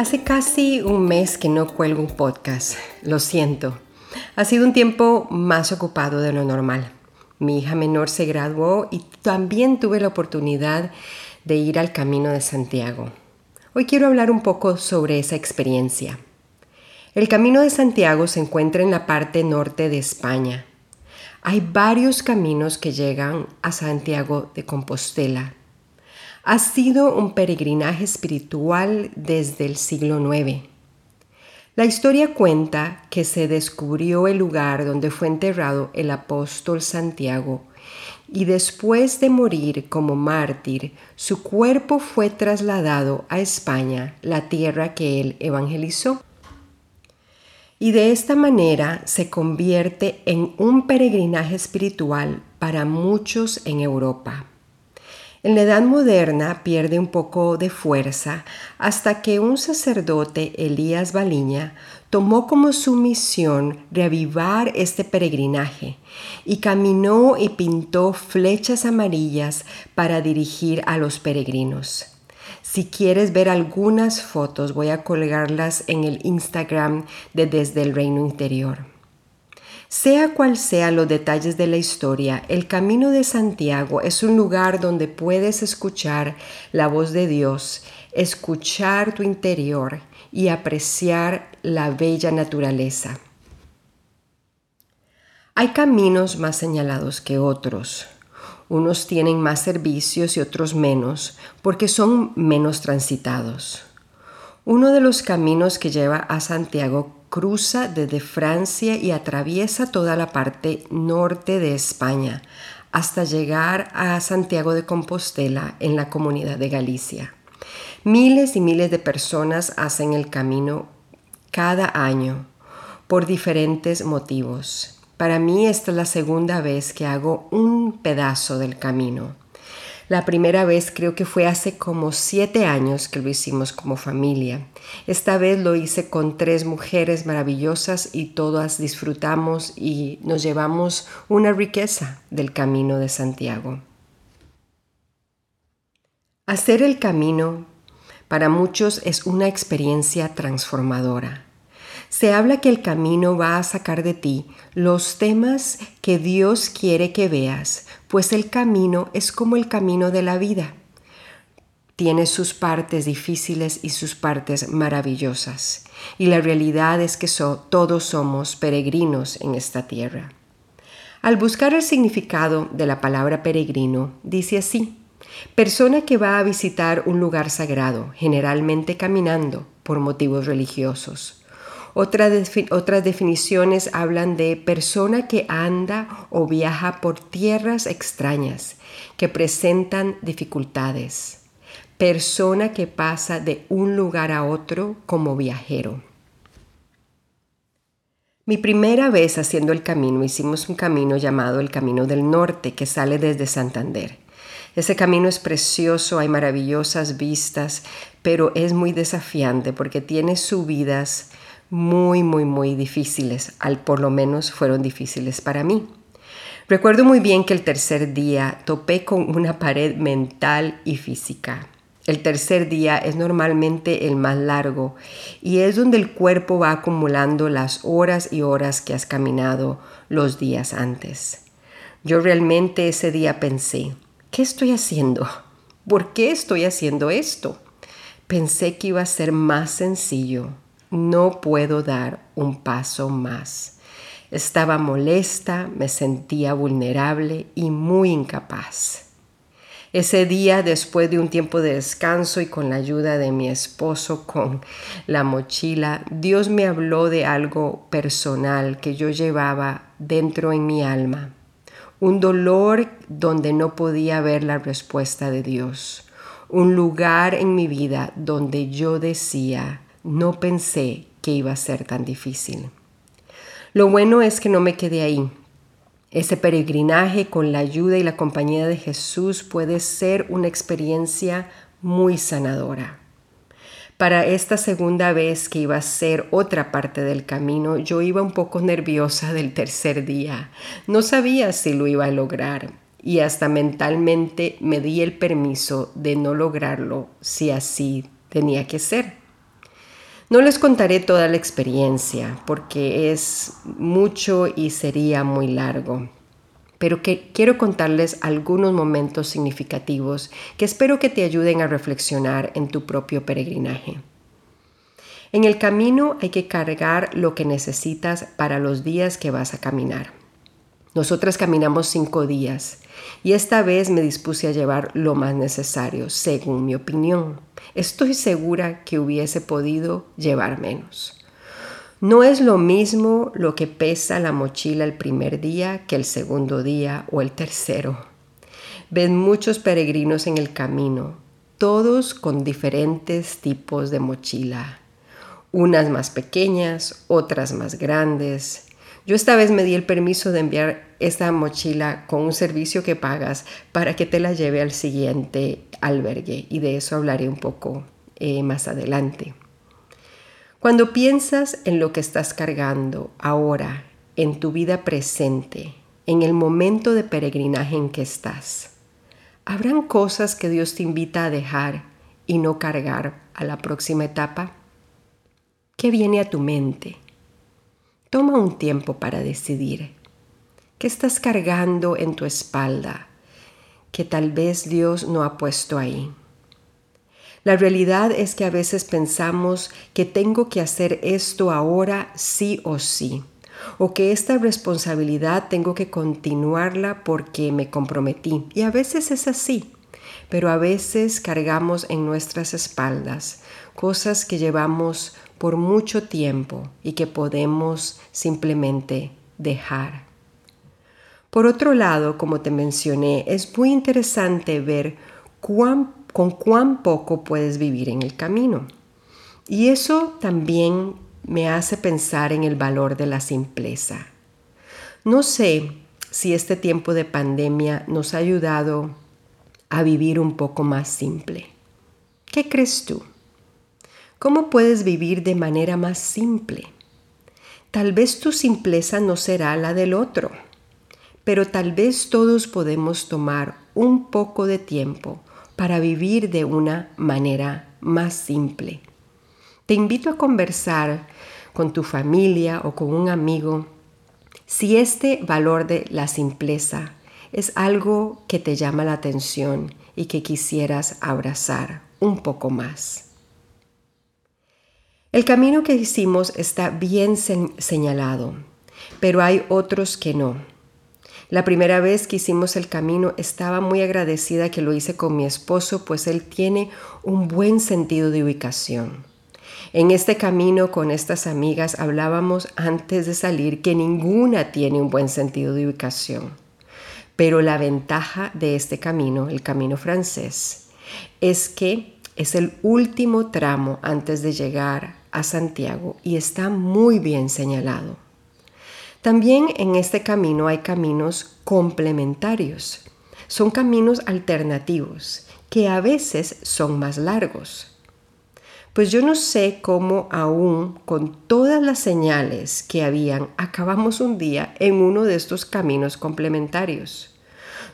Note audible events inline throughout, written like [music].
hace casi un mes que no cuelgo un podcast, lo siento. Ha sido un tiempo más ocupado de lo normal. Mi hija menor se graduó y también tuve la oportunidad de ir al Camino de Santiago. Hoy quiero hablar un poco sobre esa experiencia. El Camino de Santiago se encuentra en la parte norte de España. Hay varios caminos que llegan a Santiago de Compostela ha sido un peregrinaje espiritual desde el siglo IX. La historia cuenta que se descubrió el lugar donde fue enterrado el apóstol Santiago y después de morir como mártir, su cuerpo fue trasladado a España, la tierra que él evangelizó. Y de esta manera se convierte en un peregrinaje espiritual para muchos en Europa. En la Edad Moderna pierde un poco de fuerza hasta que un sacerdote, Elías Baliña, tomó como su misión reavivar este peregrinaje y caminó y pintó flechas amarillas para dirigir a los peregrinos. Si quieres ver algunas fotos, voy a colgarlas en el Instagram de Desde el Reino Interior. Sea cual sean los detalles de la historia, el Camino de Santiago es un lugar donde puedes escuchar la voz de Dios, escuchar tu interior y apreciar la bella naturaleza. Hay caminos más señalados que otros. Unos tienen más servicios y otros menos porque son menos transitados. Uno de los caminos que lleva a Santiago cruza desde Francia y atraviesa toda la parte norte de España hasta llegar a Santiago de Compostela en la comunidad de Galicia. Miles y miles de personas hacen el camino cada año por diferentes motivos. Para mí esta es la segunda vez que hago un pedazo del camino. La primera vez creo que fue hace como siete años que lo hicimos como familia. Esta vez lo hice con tres mujeres maravillosas y todas disfrutamos y nos llevamos una riqueza del camino de Santiago. Hacer el camino para muchos es una experiencia transformadora. Se habla que el camino va a sacar de ti los temas que Dios quiere que veas, pues el camino es como el camino de la vida. Tiene sus partes difíciles y sus partes maravillosas. Y la realidad es que todos somos peregrinos en esta tierra. Al buscar el significado de la palabra peregrino, dice así, persona que va a visitar un lugar sagrado, generalmente caminando por motivos religiosos otras definiciones hablan de persona que anda o viaja por tierras extrañas, que presentan dificultades. Persona que pasa de un lugar a otro como viajero. Mi primera vez haciendo el camino, hicimos un camino llamado el Camino del Norte que sale desde Santander. Ese camino es precioso, hay maravillosas vistas, pero es muy desafiante porque tiene subidas muy, muy, muy difíciles, al por lo menos fueron difíciles para mí. Recuerdo muy bien que el tercer día topé con una pared mental y física. El tercer día es normalmente el más largo y es donde el cuerpo va acumulando las horas y horas que has caminado los días antes. Yo realmente ese día pensé, ¿qué estoy haciendo? ¿Por qué estoy haciendo esto? Pensé que iba a ser más sencillo, no puedo dar un paso más. Estaba molesta, me sentía vulnerable y muy incapaz. Ese día, después de un tiempo de descanso y con la ayuda de mi esposo con la mochila, Dios me habló de algo personal que yo llevaba dentro en mi alma. Un dolor donde no podía ver la respuesta de Dios. Un lugar en mi vida donde yo decía, no pensé que iba a ser tan difícil. Lo bueno es que no me quedé ahí. Ese peregrinaje con la ayuda y la compañía de Jesús puede ser una experiencia muy sanadora. Para esta segunda vez que iba a ser otra parte del camino, yo iba un poco nerviosa del tercer día. No sabía si lo iba a lograr y hasta mentalmente me di el permiso de no lograrlo si así tenía que ser. No les contaré toda la experiencia porque es mucho y sería muy largo, pero que quiero contarles algunos momentos significativos que espero que te ayuden a reflexionar en tu propio peregrinaje. En el camino hay que cargar lo que necesitas para los días que vas a caminar. Nosotras caminamos cinco días y esta vez me dispuse a llevar lo más necesario, según mi opinión. Estoy segura que hubiese podido llevar menos. No es lo mismo lo que pesa la mochila el primer día que el segundo día o el tercero. Ven muchos peregrinos en el camino, todos con diferentes tipos de mochila. Unas más pequeñas, otras más grandes, yo esta vez me di el permiso de enviar esta mochila con un servicio que pagas para que te la lleve al siguiente albergue y de eso hablaré un poco eh, más adelante. Cuando piensas en lo que estás cargando ahora, en tu vida presente, en el momento de peregrinaje en que estás, ¿habrán cosas que Dios te invita a dejar y no cargar a la próxima etapa? ¿Qué viene a tu mente? Toma un tiempo para decidir. ¿Qué estás cargando en tu espalda que tal vez Dios no ha puesto ahí? La realidad es que a veces pensamos que tengo que hacer esto ahora sí o sí, o que esta responsabilidad tengo que continuarla porque me comprometí. Y a veces es así, pero a veces cargamos en nuestras espaldas cosas que llevamos por mucho tiempo y que podemos simplemente dejar. Por otro lado, como te mencioné, es muy interesante ver con cuán poco puedes vivir en el camino. Y eso también me hace pensar en el valor de la simpleza. No sé si este tiempo de pandemia nos ha ayudado a vivir un poco más simple. ¿Qué crees tú? ¿Cómo puedes vivir de manera más simple? Tal vez tu simpleza no será la del otro, pero tal vez todos podemos tomar un poco de tiempo para vivir de una manera más simple. Te invito a conversar con tu familia o con un amigo si este valor de la simpleza es algo que te llama la atención y que quisieras abrazar un poco más. El camino que hicimos está bien señalado, pero hay otros que no. La primera vez que hicimos el camino estaba muy agradecida que lo hice con mi esposo, pues él tiene un buen sentido de ubicación. En este camino con estas amigas hablábamos antes de salir que ninguna tiene un buen sentido de ubicación. Pero la ventaja de este camino, el camino francés, es que es el último tramo antes de llegar a Santiago y está muy bien señalado. También en este camino hay caminos complementarios. Son caminos alternativos que a veces son más largos. Pues yo no sé cómo aún con todas las señales que habían, acabamos un día en uno de estos caminos complementarios.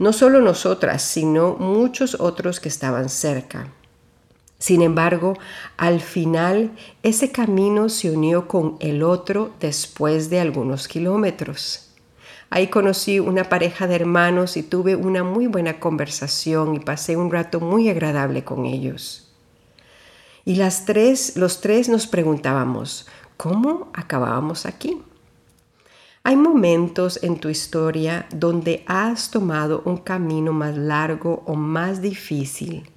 No solo nosotras, sino muchos otros que estaban cerca. Sin embargo, al final ese camino se unió con el otro después de algunos kilómetros. Ahí conocí una pareja de hermanos y tuve una muy buena conversación y pasé un rato muy agradable con ellos. Y las tres, los tres nos preguntábamos, ¿cómo acabábamos aquí? Hay momentos en tu historia donde has tomado un camino más largo o más difícil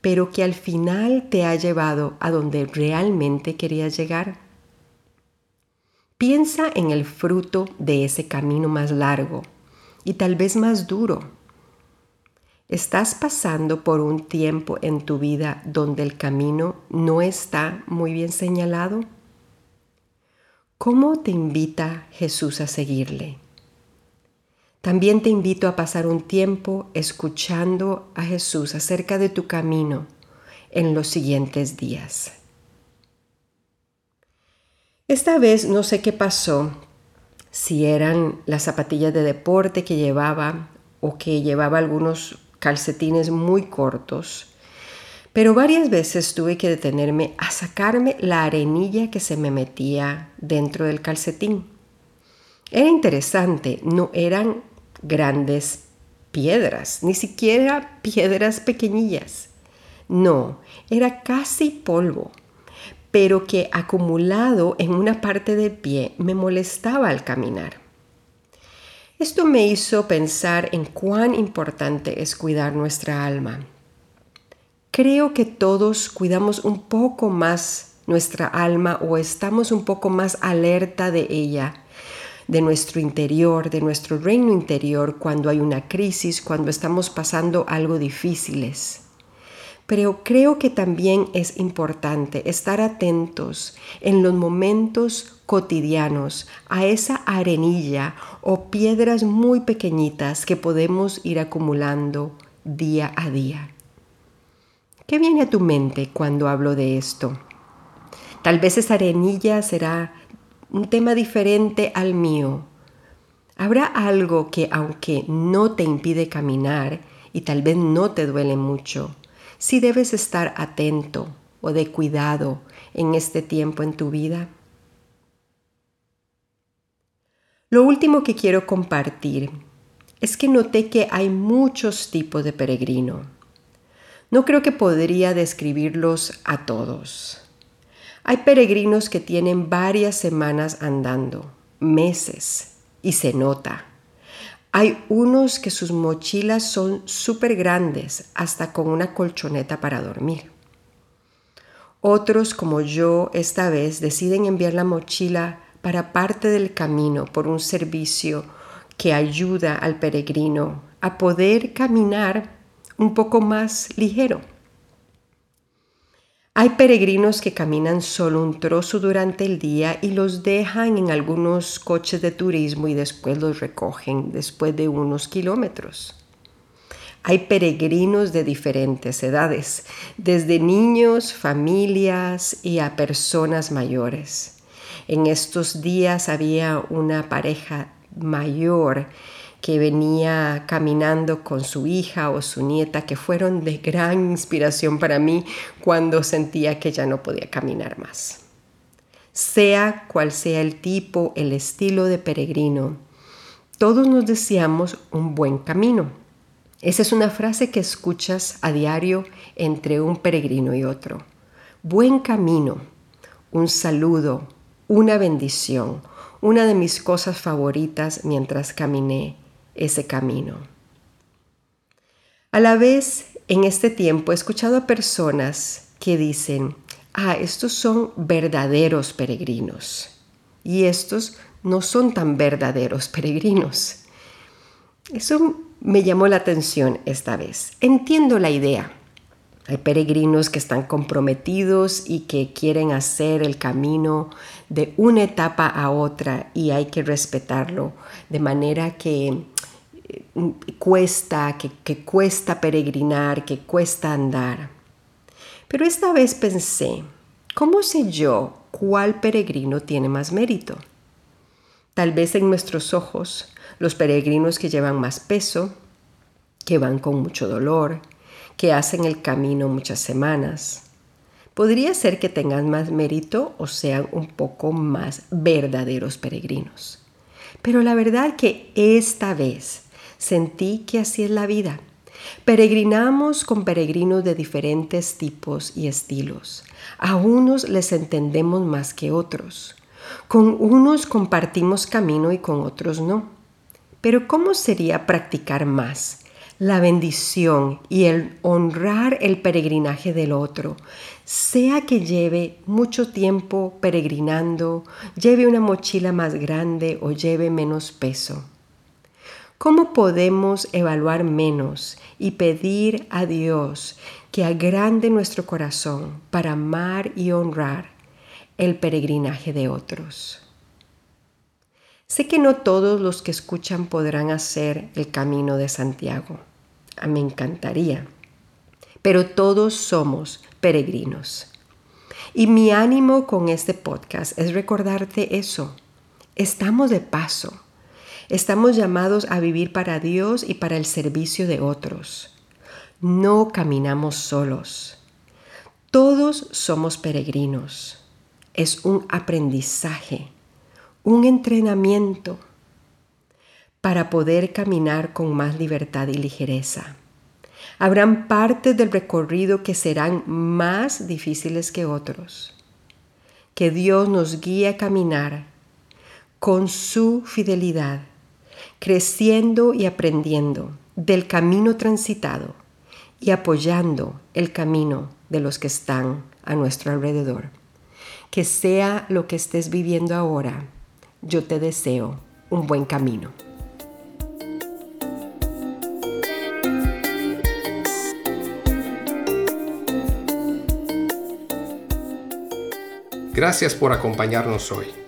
pero que al final te ha llevado a donde realmente querías llegar? Piensa en el fruto de ese camino más largo y tal vez más duro. ¿Estás pasando por un tiempo en tu vida donde el camino no está muy bien señalado? ¿Cómo te invita Jesús a seguirle? También te invito a pasar un tiempo escuchando a Jesús acerca de tu camino en los siguientes días. Esta vez no sé qué pasó, si eran las zapatillas de deporte que llevaba o que llevaba algunos calcetines muy cortos, pero varias veces tuve que detenerme a sacarme la arenilla que se me metía dentro del calcetín. Era interesante, no eran grandes piedras, ni siquiera piedras pequeñillas. No, era casi polvo pero que acumulado en una parte del pie me molestaba al caminar. Esto me hizo pensar en cuán importante es cuidar nuestra alma. Creo que todos cuidamos un poco más nuestra alma o estamos un poco más alerta de ella, de nuestro interior, de nuestro reino interior cuando hay una crisis, cuando estamos pasando algo difíciles pero creo que también es importante estar atentos en los momentos cotidianos a esa arenilla o piedras muy pequeñitas que podemos ir acumulando día a día. ¿Qué viene a tu mente cuando hablo de esto? Tal vez esa arenilla será un tema diferente al mío. Habrá algo que aunque no te impide caminar y tal vez no te duele mucho, si debes estar atento o de cuidado en este tiempo en tu vida. Lo último que quiero compartir es que noté que hay muchos tipos de peregrino. No creo que podría describirlos a todos. Hay peregrinos que tienen varias semanas andando, meses, y se nota. Hay unos que sus mochilas son súper grandes, hasta con una colchoneta para dormir. Otros, como yo, esta vez deciden enviar la mochila para parte del camino por un servicio que ayuda al peregrino a poder caminar un poco más ligero. Hay peregrinos que caminan solo un trozo durante el día y los dejan en algunos coches de turismo y después los recogen después de unos kilómetros. Hay peregrinos de diferentes edades, desde niños, familias y a personas mayores. En estos días había una pareja mayor que venía caminando con su hija o su nieta, que fueron de gran inspiración para mí cuando sentía que ya no podía caminar más. Sea cual sea el tipo, el estilo de peregrino, todos nos deseamos un buen camino. Esa es una frase que escuchas a diario entre un peregrino y otro. Buen camino, un saludo, una bendición, una de mis cosas favoritas mientras caminé ese camino. A la vez, en este tiempo he escuchado a personas que dicen, ah, estos son verdaderos peregrinos y estos no son tan verdaderos [laughs] peregrinos. Eso me llamó la atención esta vez. Entiendo la idea. Hay peregrinos que están comprometidos y que quieren hacer el camino de una etapa a otra y hay que respetarlo de manera que cuesta, que, que cuesta peregrinar, que cuesta andar. Pero esta vez pensé, ¿cómo sé yo cuál peregrino tiene más mérito? Tal vez en nuestros ojos, los peregrinos que llevan más peso, que van con mucho dolor, que hacen el camino muchas semanas. Podría ser que tengan más mérito o sean un poco más verdaderos peregrinos. Pero la verdad que esta vez Sentí que así es la vida. Peregrinamos con peregrinos de diferentes tipos y estilos. A unos les entendemos más que otros. Con unos compartimos camino y con otros no. Pero ¿cómo sería practicar más? La bendición y el honrar el peregrinaje del otro, sea que lleve mucho tiempo peregrinando, lleve una mochila más grande o lleve menos peso. ¿Cómo podemos evaluar menos y pedir a Dios que agrande nuestro corazón para amar y honrar el peregrinaje de otros? Sé que no todos los que escuchan podrán hacer el camino de Santiago. A me encantaría. Pero todos somos peregrinos. Y mi ánimo con este podcast es recordarte eso. Estamos de paso. Estamos llamados a vivir para Dios y para el servicio de otros. No caminamos solos. Todos somos peregrinos. Es un aprendizaje, un entrenamiento para poder caminar con más libertad y ligereza. Habrán partes del recorrido que serán más difíciles que otros. Que Dios nos guíe a caminar con su fidelidad, creciendo y aprendiendo del camino transitado y apoyando el camino de los que están a nuestro alrededor. Que sea lo que estés viviendo ahora, yo te deseo un buen camino. Gracias por acompañarnos hoy.